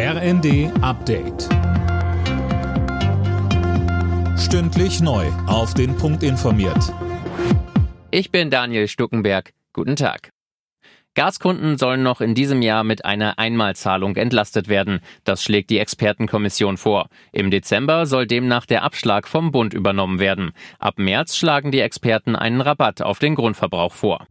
RND Update. Stündlich neu. Auf den Punkt informiert. Ich bin Daniel Stuckenberg. Guten Tag. Gaskunden sollen noch in diesem Jahr mit einer Einmalzahlung entlastet werden. Das schlägt die Expertenkommission vor. Im Dezember soll demnach der Abschlag vom Bund übernommen werden. Ab März schlagen die Experten einen Rabatt auf den Grundverbrauch vor.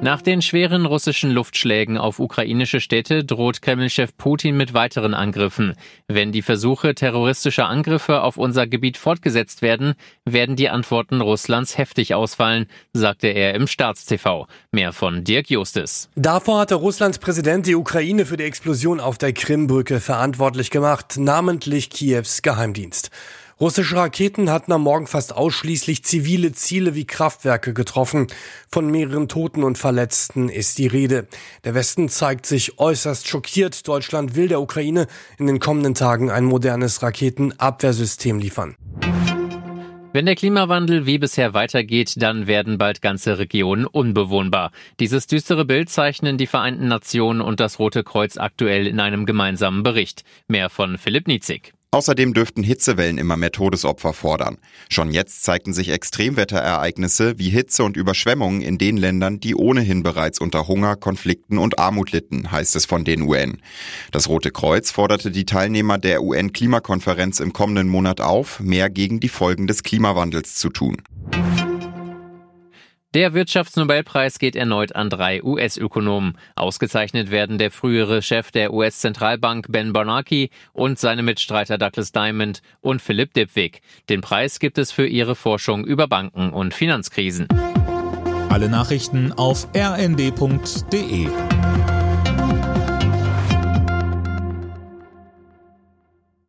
Nach den schweren russischen Luftschlägen auf ukrainische Städte droht Kremlchef Putin mit weiteren Angriffen. Wenn die Versuche terroristischer Angriffe auf unser Gebiet fortgesetzt werden, werden die Antworten Russlands heftig ausfallen, sagte er im Staatstv. Mehr von Dirk Justis. Davor hatte Russlands Präsident die Ukraine für die Explosion auf der Krimbrücke verantwortlich gemacht, namentlich Kiews Geheimdienst. Russische Raketen hatten am Morgen fast ausschließlich zivile Ziele wie Kraftwerke getroffen. Von mehreren Toten und Verletzten ist die Rede. Der Westen zeigt sich äußerst schockiert. Deutschland will der Ukraine in den kommenden Tagen ein modernes Raketenabwehrsystem liefern. Wenn der Klimawandel wie bisher weitergeht, dann werden bald ganze Regionen unbewohnbar. Dieses düstere Bild zeichnen die Vereinten Nationen und das Rote Kreuz aktuell in einem gemeinsamen Bericht. Mehr von Philipp Nitzig. Außerdem dürften Hitzewellen immer mehr Todesopfer fordern. Schon jetzt zeigten sich Extremwetterereignisse wie Hitze und Überschwemmungen in den Ländern, die ohnehin bereits unter Hunger, Konflikten und Armut litten, heißt es von den UN. Das Rote Kreuz forderte die Teilnehmer der UN-Klimakonferenz im kommenden Monat auf, mehr gegen die Folgen des Klimawandels zu tun. Der Wirtschaftsnobelpreis geht erneut an drei US-Ökonomen. Ausgezeichnet werden der frühere Chef der US-Zentralbank Ben Bernanke und seine Mitstreiter Douglas Diamond und Philipp Dipwig. Den Preis gibt es für ihre Forschung über Banken und Finanzkrisen. Alle Nachrichten auf rnd.de